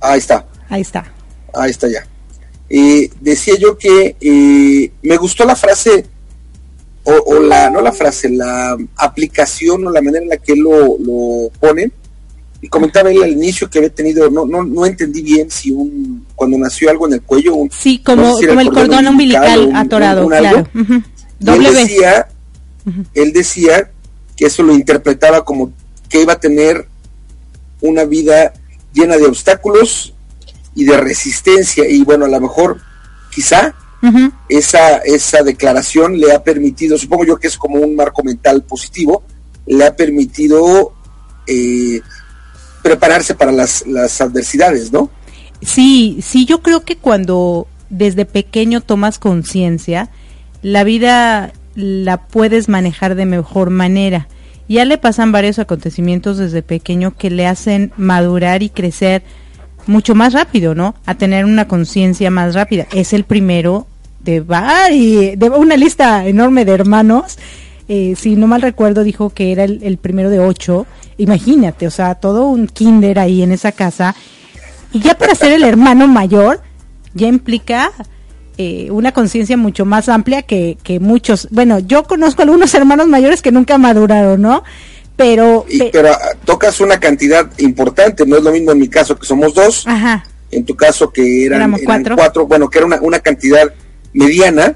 Ahí está.
Ahí está.
Ahí está ya. Eh, decía yo que eh, me gustó la frase, o, la, no la frase, la aplicación o la manera en la que lo, lo pone, y comentaba él al inicio que había tenido, no, no, no entendí bien si un, cuando nació algo en el cuello, un,
sí, como, como el cordón, umbilical atorado, claro.
él decía, él decía que eso lo interpretaba como que iba a tener una vida llena de obstáculos y de resistencia. Y bueno, a lo mejor quizá esa, esa declaración le ha permitido, supongo yo que es como un marco mental positivo, le ha permitido eh, prepararse para las, adversidades, ¿no?
Sí, sí, yo creo que cuando desde pequeño tomas conciencia, la vida la puedes manejar de mejor manera. Ya le pasan varios acontecimientos desde pequeño que le hacen madurar y crecer mucho más rápido, ¿no? A tener una conciencia más rápida. Es el primero de, de una lista enorme de hermanos. Eh, si no mal recuerdo, dijo que era el, el primero de ocho imagínate, o sea, todo un kinder ahí en esa casa. Y ya para ser el hermano mayor, ya implica eh, una conciencia mucho más amplia que, que muchos. Bueno, yo conozco algunos hermanos mayores que nunca maduraron, ¿no? Pero,
pero ah, tocas una cantidad importante, no es lo mismo en mi caso que somos dos,
Ajá.
en tu caso que eran, cuatro. bueno, que era una, una cantidad mediana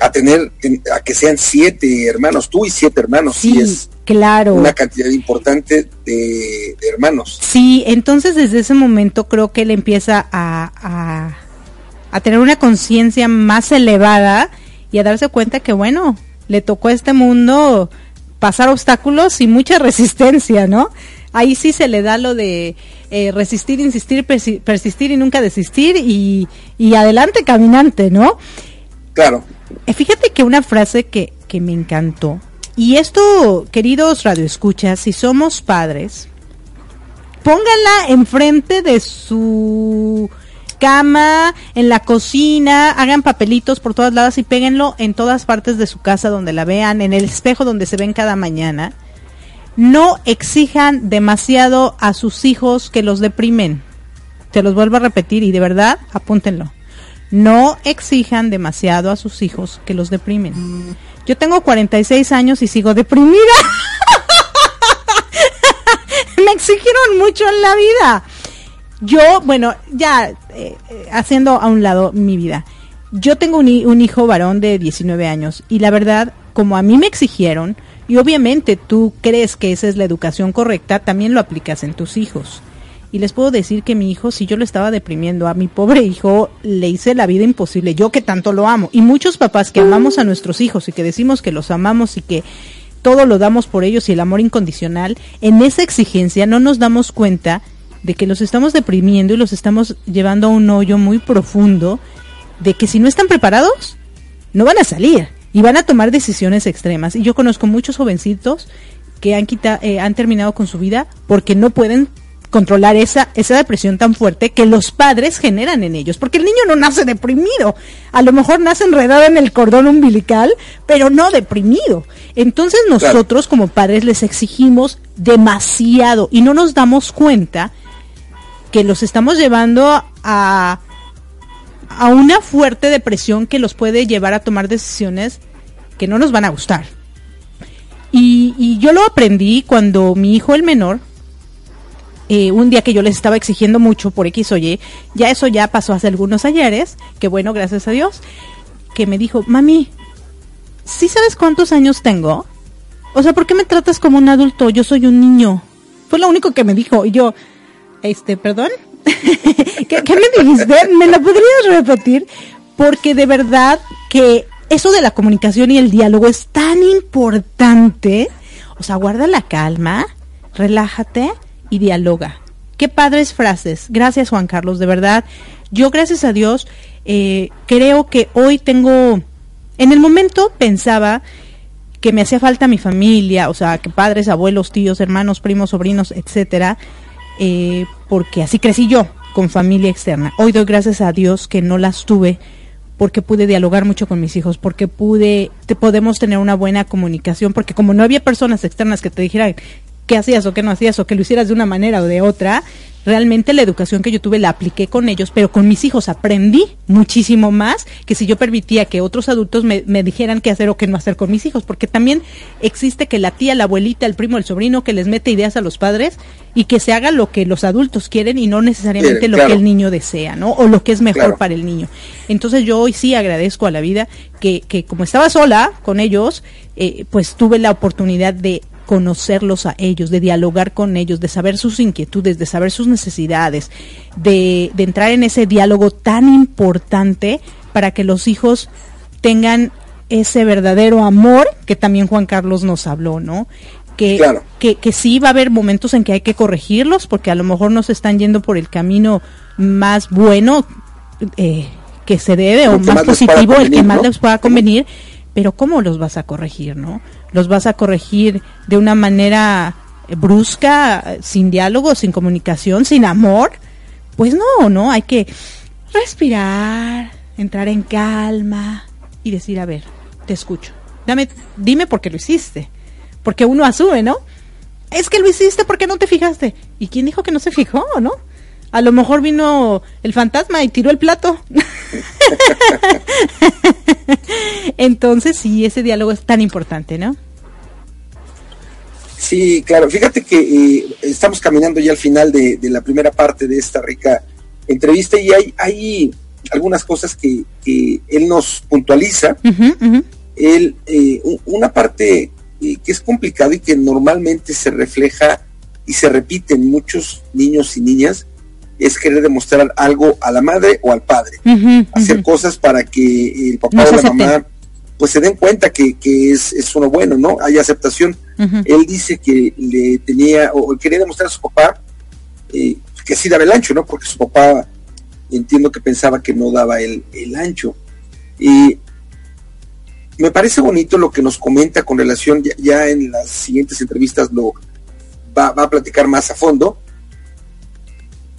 a tener a que sean siete hermanos tú y siete hermanos
sí, es claro.
una cantidad importante de, hermanos.
Sí entonces desde ese momento creo que él empieza a, a, tener una conciencia más elevada y a darse cuenta que bueno le tocó a este mundo pasar obstáculos y mucha *laughs* resistencia no ahí sí se le da lo de eh, resistir, insistir, persistir y nunca desistir y, y adelante caminante, ¿no?
Claro.
Eh, fíjate que una frase que, que me encantó, y esto, queridos radioescuchas, si somos padres, pónganla enfrente de su cama, en la cocina, hagan papelitos por todas lados y péguenlo en todas partes de su casa donde la vean, en el espejo donde se ven cada mañana. No exijan demasiado a sus hijos que los deprimen. Te los vuelvo a repetir y de verdad apúntenlo. No exijan demasiado a sus hijos que los deprimen. Yo tengo 46 años y sigo deprimida. *laughs* Me exigieron mucho en la vida. Yo, bueno, ya eh, haciendo a un lado mi vida. Yo tengo un, un hijo varón de 19 años y la verdad, como a mí me exigieron, y obviamente tú crees que esa es la educación correcta, también lo aplicas en tus hijos. Y les puedo decir que mi hijo, si yo lo estaba deprimiendo, a mi pobre hijo le hice la vida imposible, yo que tanto lo amo. Y muchos papás que amamos a nuestros hijos y que decimos que los amamos y que todo lo damos por ellos y el amor incondicional, en esa exigencia no nos damos cuenta de que los estamos deprimiendo y los estamos llevando a un hoyo muy profundo, de que si no están preparados, no van a salir y van a tomar decisiones extremas. Y yo conozco muchos jovencitos que han, eh, han terminado con su vida porque no pueden controlar esa, esa depresión tan fuerte que los padres generan en ellos. Porque el niño no nace deprimido. A lo mejor nace enredado en el cordón umbilical, pero no deprimido. Entonces nosotros como padres les exigimos demasiado y no nos damos cuenta que los estamos llevando a a una fuerte depresión que los puede llevar a tomar decisiones que no nos van a gustar. Y, yo lo aprendí cuando mi hijo el menor, eh, un día que yo les estaba exigiendo mucho por X o Y, ya eso ya pasó hace algunos ayeres, que bueno, gracias a Dios, que me dijo, mami, ¿sí sabes cuántos años tengo? O sea, ¿por qué me tratas como un adulto? Yo soy un niño. Fue lo único que me dijo. Y yo, este, perdón, *laughs* ¿Qué, me dijiste? ¿Me lo podrías repetir? Porque de verdad que eso de la comunicación y el diálogo es tan importante. O sea, guarda la calma, relájate y dialoga. Qué padres frases. Gracias, Juan Carlos, de verdad. Yo, gracias a Dios, eh, creo que hoy tengo, en el momento pensaba que me hacía falta mi familia, o sea, que padres, abuelos, tíos, hermanos, primos, sobrinos, etcétera, eh, porque así crecí yo, con familia externa. Hoy doy gracias a Dios que no las tuve porque pude dialogar mucho con mis hijos, porque pude, te podemos tener una buena comunicación, porque como no había personas externas que te dijeran qué hacías o qué no hacías o que lo hicieras de una manera o de otra, realmente la educación que yo tuve la apliqué con ellos, pero con mis hijos aprendí muchísimo más que si yo permitía que otros adultos me, dijeran qué hacer o qué no hacer con mis hijos, porque también existe que la tía, la abuelita, el primo, el sobrino que les mete ideas a los padres y que se haga lo que los adultos quieren y no necesariamente lo que el niño desea, ¿no? O lo que es mejor para el niño. Entonces yo hoy sí agradezco a la vida que, que como estaba sola con ellos, eh, pues tuve la oportunidad de conocerlos a ellos, de dialogar con ellos, de saber sus inquietudes, de saber sus necesidades, de, entrar en ese diálogo tan importante para que los hijos tengan ese verdadero amor que también Juan Carlos nos habló, ¿no? Que, que, que, sí va a haber momentos en que hay que corregirlos porque a lo mejor no se están yendo por el camino más bueno eh, que se debe o más, positivo, el que más les pueda convenir, pero ¿cómo los vas a corregir, no? ¿Los vas a corregir de una manera brusca, sin diálogo, sin comunicación, sin amor? Pues no, no, hay que respirar, entrar en calma y decir, a ver, te escucho. Dame, dime por qué lo hiciste. Porque uno asume, ¿no? Es que lo hiciste porque no te fijaste. ¿Y quién dijo que no se fijó, no? A lo mejor vino el fantasma y tiró el plato. *laughs* Entonces, sí, ese diálogo es tan importante, ¿no?
Sí, claro. Fíjate que eh, estamos caminando ya al final de, la primera parte de esta rica entrevista y hay, hay algunas cosas que, él nos puntualiza. Él, eh, una parte eh, que es complicada y que normalmente se refleja y se repite en muchos niños y niñas es querer demostrar algo a la madre o al padre. Hacer cosas para que el papá o la mamá pues se den cuenta que, es, es, uno bueno, ¿no? Hay aceptación. Él dice que le tenía, o quería demostrar a su papá, eh, que sí daba el ancho, ¿no? Porque su papá entiendo que pensaba que no daba el, el ancho. Y me parece bonito lo que nos comenta con relación, ya, en las siguientes entrevistas lo va, a platicar más a fondo,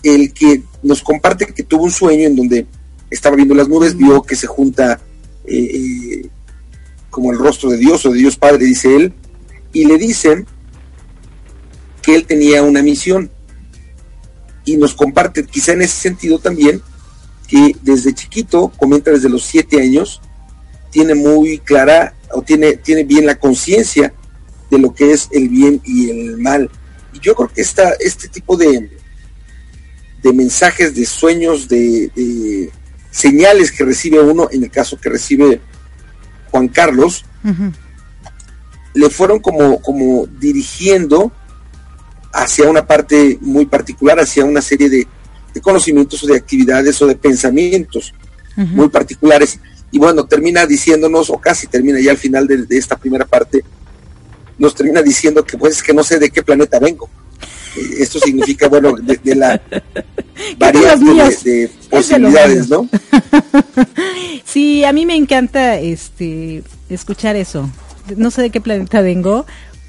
el que nos comparte que tuvo un sueño en donde estaba viendo las nubes, vio que se junta eh, eh, como el rostro de Dios o de Dios Padre, dice él, y le dicen que él tenía una misión. Y nos comparte, quizá en ese sentido también, que desde chiquito, comenta desde los siete años, tiene muy clara o tiene, tiene bien la conciencia de lo que es el bien y el mal. Y yo creo que esta, este tipo de, de mensajes, de sueños, de, señales que recibe uno, en el caso que recibe Juan Carlos, le fueron como, como dirigiendo hacia una parte muy particular, hacia una serie de, conocimientos o de actividades o de pensamientos muy particulares. Y bueno, termina diciéndonos, o casi termina ya al final de, esta primera parte, nos termina diciendo que pues es que no sé de qué planeta vengo. Esto significa, bueno, de, la *laughs* variedad de, posibilidades, ¿no? *laughs*
sí, a mí me encanta este escuchar eso. No sé de qué planeta vengo,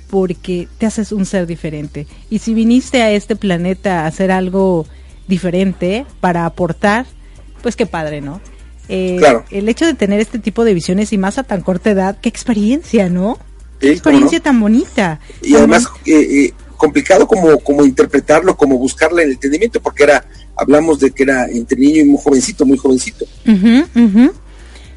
porque te haces un ser diferente. Y si viniste a este planeta a hacer algo diferente para aportar, pues qué padre, ¿no? Eh, claro. El hecho de tener este tipo de visiones y más a tan corta edad, qué experiencia, ¿no? qué experiencia tan bonita.
Y además eh, eh, complicado como, como interpretarlo, como buscarle el entendimiento, porque era, hablamos de que era entre niño y muy jovencito, muy jovencito.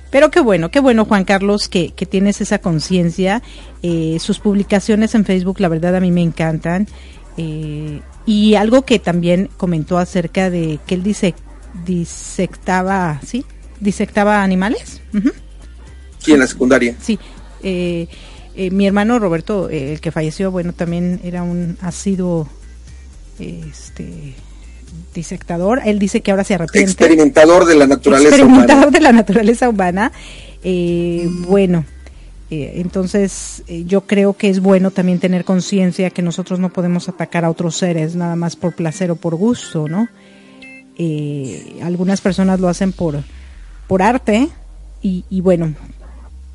Pero qué bueno, qué bueno Juan Carlos que, que tienes esa conciencia. Eh, sus publicaciones en Facebook, la verdad a mí me encantan. Eh, y algo que también comentó acerca de que él dice, disectaba, ¿sí? Disectaba animales.
Sí, en la secundaria.
Sí. Eh, mi hermano Roberto, el que falleció, bueno, también era un asiduo este disectador, él dice que ahora se arrepiente.
Experimentador de la naturaleza
Experimentador de la naturaleza humana. Eh, bueno, eh, entonces eh, yo creo que es bueno también tener conciencia que nosotros no podemos atacar a otros seres nada más por placer o por gusto, ¿no? algunas personas lo hacen por, por arte y, y bueno,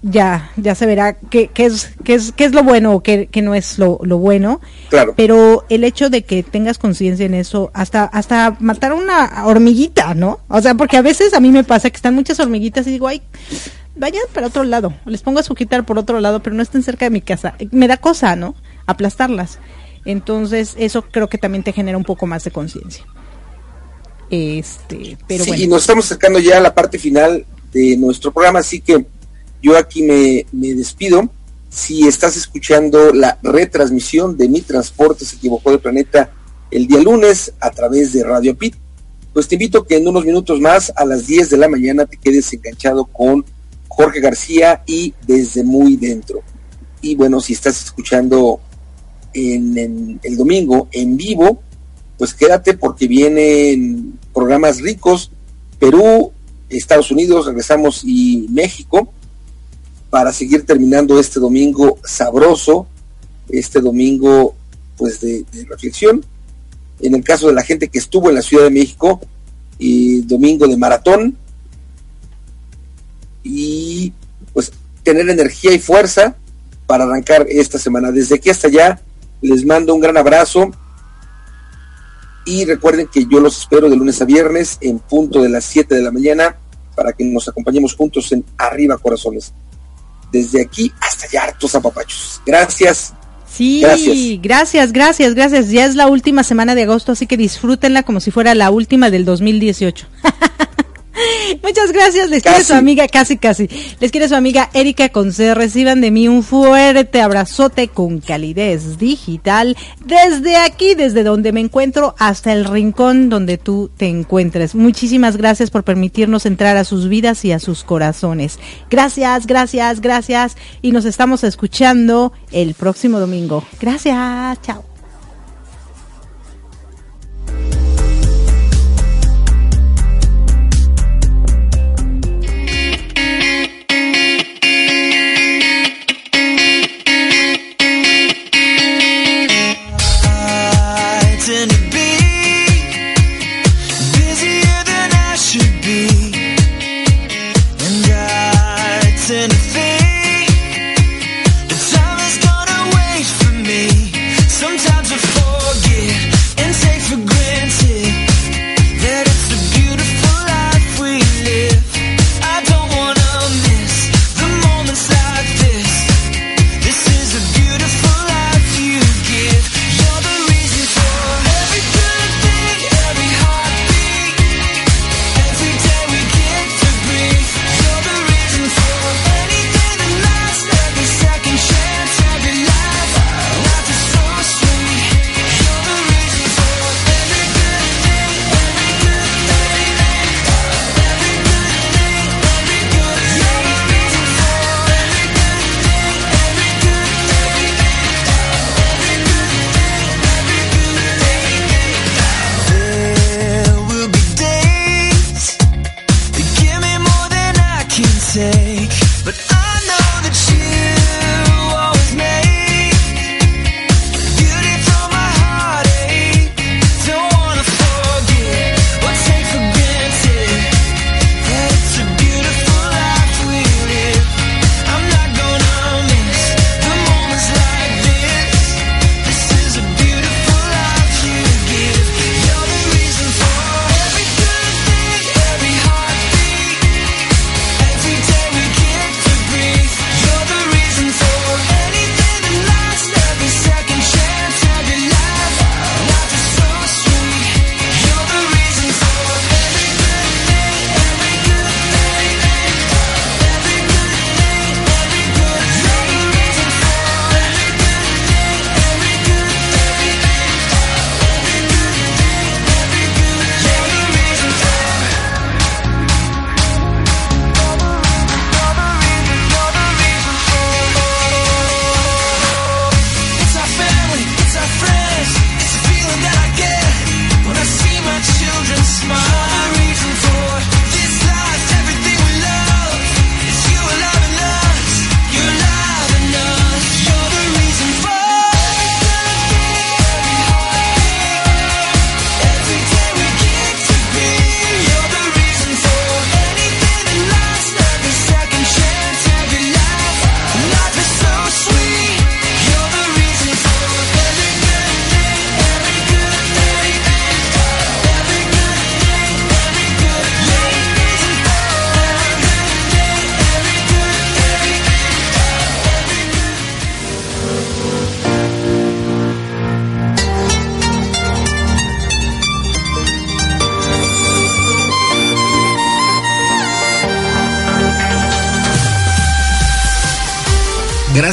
ya, ya se verá qué, qué, es, qué, es, qué es lo bueno o qué, qué no es lo, lo, bueno.
Claro.
Pero el hecho de que tengas conciencia en eso, hasta, hasta matar una hormiguita, ¿no? O sea, porque a veces a mí me pasa que están muchas hormiguitas y digo, ay, vayan para otro lado. Les pongo a sujetar por otro lado, pero no estén cerca de mi casa. Me da cosa, ¿no? Aplastarlas. Entonces, eso creo que también te genera un poco más de conciencia. Este, pero sí,
y nos estamos acercando ya a la parte final de nuestro programa, así que yo aquí me, despido. Si estás escuchando la retransmisión de Mi Transporte se equivocó de planeta el día lunes a través de Radio Pit, pues te invito que en unos minutos más, a las 10 de la mañana, te quedes enganchado con Jorge García y desde muy dentro. Y bueno, si estás escuchando en, el domingo en vivo, pues quédate porque vienen programas ricos, Perú, Estados Unidos, regresamos y México para seguir terminando este domingo sabroso, este domingo pues de, reflexión. En el caso de la gente que estuvo en la Ciudad de México, y domingo de maratón, y pues tener energía y fuerza para arrancar esta semana. Desde aquí hasta allá les mando un gran abrazo y recuerden que yo los espero de lunes a viernes en punto de las 7 de la mañana para que nos acompañemos juntos en Arriba Corazones desde aquí hasta allá, hartos apapachos. Gracias.
Sí, gracias. gracias, gracias, Ya es la última semana de agosto, así que disfrútenla como si fuera la última del 2018. *laughs* *laughs* Muchas gracias, les quiere su amiga, casi casi, les quiere su amiga Erika Conce, reciban de mí un fuerte abrazote con calidez digital desde aquí, desde donde me encuentro hasta el rincón donde tú te encuentres. Muchísimas gracias por permitirnos entrar a sus vidas y a sus corazones. Gracias, gracias, gracias y nos estamos escuchando el próximo domingo. Gracias, chao.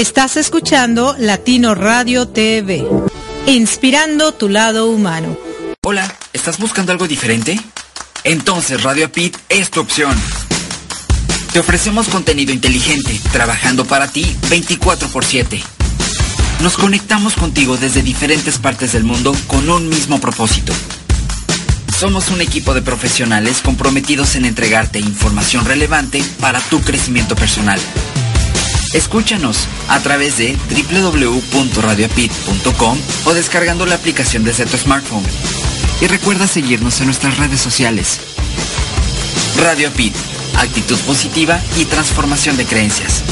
Estás escuchando Latino Radio TV, inspirando tu lado humano.
Hola, ¿estás buscando algo diferente? Entonces Radio Pit es tu opción. Te ofrecemos contenido inteligente, trabajando para ti 24 x 7. Nos conectamos contigo desde diferentes partes del mundo con un mismo propósito. Somos un equipo de profesionales comprometidos en entregarte información relevante para tu crecimiento personal. Escúchanos a través de www.radioapit.com o descargando la aplicación desde tu smartphone. Y recuerda seguirnos en nuestras redes sociales. Radio Apit, actitud positiva y transformación de creencias.